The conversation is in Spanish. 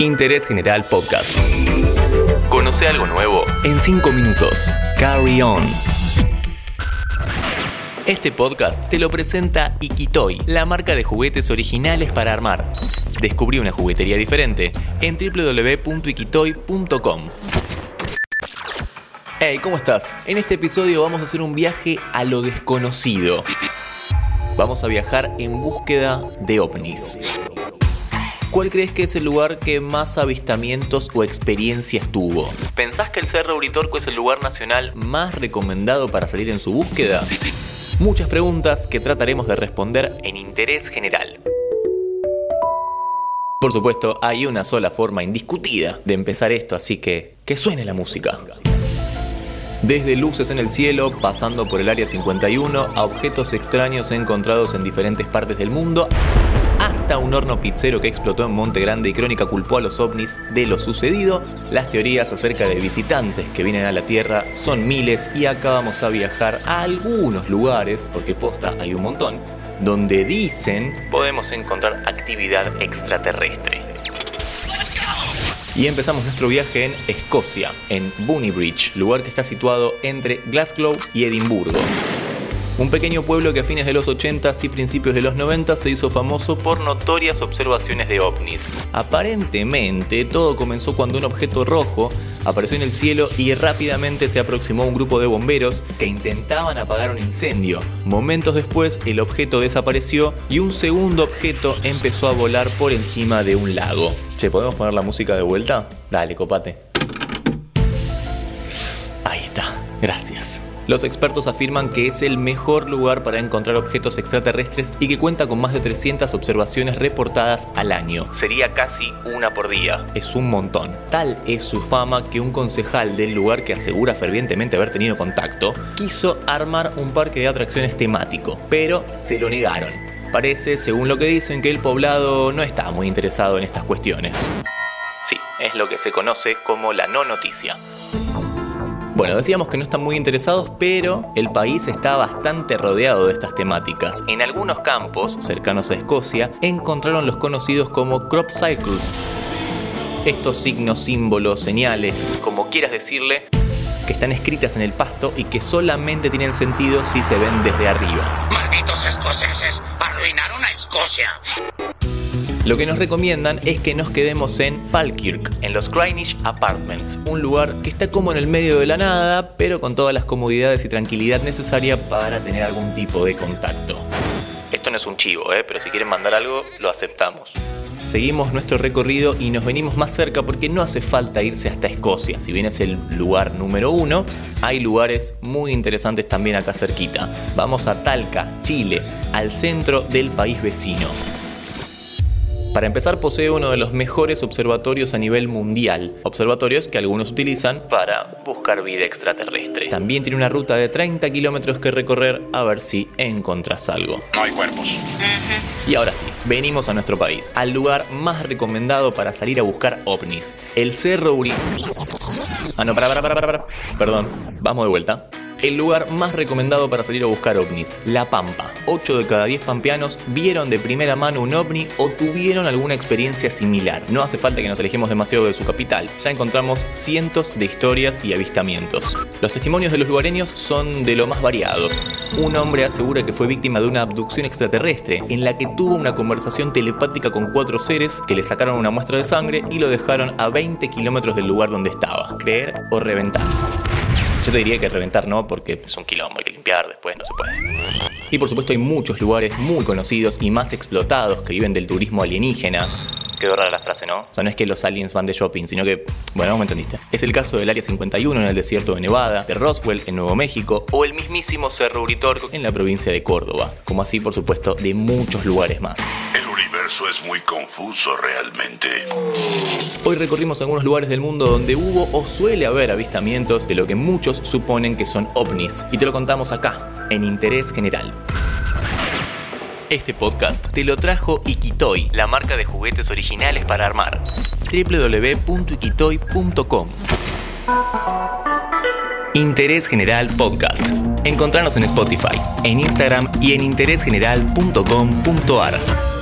Interés General Podcast. Conoce algo nuevo en 5 minutos. Carry on. Este podcast te lo presenta Ikitoy, la marca de juguetes originales para armar. Descubrí una juguetería diferente en www.ikitoy.com. Hey, ¿cómo estás? En este episodio vamos a hacer un viaje a lo desconocido. Vamos a viajar en búsqueda de ovnis. ¿Cuál crees que es el lugar que más avistamientos o experiencias tuvo? ¿Pensás que el Cerro Uritorco es el lugar nacional más recomendado para salir en su búsqueda? Muchas preguntas que trataremos de responder en interés general. Por supuesto, hay una sola forma indiscutida de empezar esto, así que que suene la música. Desde luces en el cielo, pasando por el Área 51, a objetos extraños encontrados en diferentes partes del mundo, hasta un horno pizzero que explotó en Monte Grande y Crónica culpó a los ovnis de lo sucedido, las teorías acerca de visitantes que vienen a la Tierra son miles y acá vamos a viajar a algunos lugares, porque posta hay un montón, donde dicen podemos encontrar actividad extraterrestre. Y empezamos nuestro viaje en Escocia, en Bridge, lugar que está situado entre Glasgow y Edimburgo. Un pequeño pueblo que a fines de los 80 y principios de los 90 se hizo famoso por notorias observaciones de ovnis. Aparentemente, todo comenzó cuando un objeto rojo apareció en el cielo y rápidamente se aproximó un grupo de bomberos que intentaban apagar un incendio. Momentos después, el objeto desapareció y un segundo objeto empezó a volar por encima de un lago. Che, ¿podemos poner la música de vuelta? Dale, copate. Ahí está, gracias. Los expertos afirman que es el mejor lugar para encontrar objetos extraterrestres y que cuenta con más de 300 observaciones reportadas al año. Sería casi una por día. Es un montón. Tal es su fama que un concejal del lugar que asegura fervientemente haber tenido contacto, quiso armar un parque de atracciones temático, pero se lo negaron. Parece, según lo que dicen, que el poblado no está muy interesado en estas cuestiones. Sí, es lo que se conoce como la no noticia. Bueno, decíamos que no están muy interesados, pero el país está bastante rodeado de estas temáticas. En algunos campos, cercanos a Escocia, encontraron los conocidos como crop cycles. Estos signos, símbolos, señales, como quieras decirle, que están escritas en el pasto y que solamente tienen sentido si se ven desde arriba. ¡Malditos escoceses! ¡Arruinaron a Escocia! Lo que nos recomiendan es que nos quedemos en Falkirk, en los Greenwich Apartments, un lugar que está como en el medio de la nada, pero con todas las comodidades y tranquilidad necesaria para tener algún tipo de contacto. Esto no es un chivo, ¿eh? pero si quieren mandar algo, lo aceptamos. Seguimos nuestro recorrido y nos venimos más cerca porque no hace falta irse hasta Escocia. Si bien es el lugar número uno, hay lugares muy interesantes también acá cerquita. Vamos a Talca, Chile, al centro del país vecino. Para empezar, posee uno de los mejores observatorios a nivel mundial, observatorios que algunos utilizan para buscar vida extraterrestre. También tiene una ruta de 30 kilómetros que recorrer a ver si encontras algo. No hay cuerpos. Y ahora sí, venimos a nuestro país, al lugar más recomendado para salir a buscar ovnis, el Cerro Uri... Ah, no, para, para, para, para, para. Perdón, vamos de vuelta el lugar más recomendado para salir a buscar ovnis, La Pampa. 8 de cada 10 pampeanos vieron de primera mano un ovni o tuvieron alguna experiencia similar. No hace falta que nos alejemos demasiado de su capital, ya encontramos cientos de historias y avistamientos. Los testimonios de los lugareños son de lo más variados. Un hombre asegura que fue víctima de una abducción extraterrestre, en la que tuvo una conversación telepática con cuatro seres que le sacaron una muestra de sangre y lo dejaron a 20 kilómetros del lugar donde estaba. Creer o reventar. Yo te diría que reventar no, porque es un quilombo, hay que limpiar después, no se puede. Y por supuesto hay muchos lugares muy conocidos y más explotados que viven del turismo alienígena. Quedó rara la frase, ¿no? O sea, no es que los aliens van de shopping, sino que, bueno, me entendiste. Es el caso del Área 51 en el desierto de Nevada, de Roswell en Nuevo México, o el mismísimo Cerro Uritorco en la provincia de Córdoba, como así, por supuesto, de muchos lugares más universo es muy confuso realmente. Hoy recorrimos algunos lugares del mundo donde hubo o suele haber avistamientos de lo que muchos suponen que son ovnis. Y te lo contamos acá, en Interés General. Este podcast te lo trajo Ikitoy, la marca de juguetes originales para armar. www.ikitoy.com Interés General Podcast. Encontrarnos en Spotify, en Instagram y en interésgeneral.com.ar.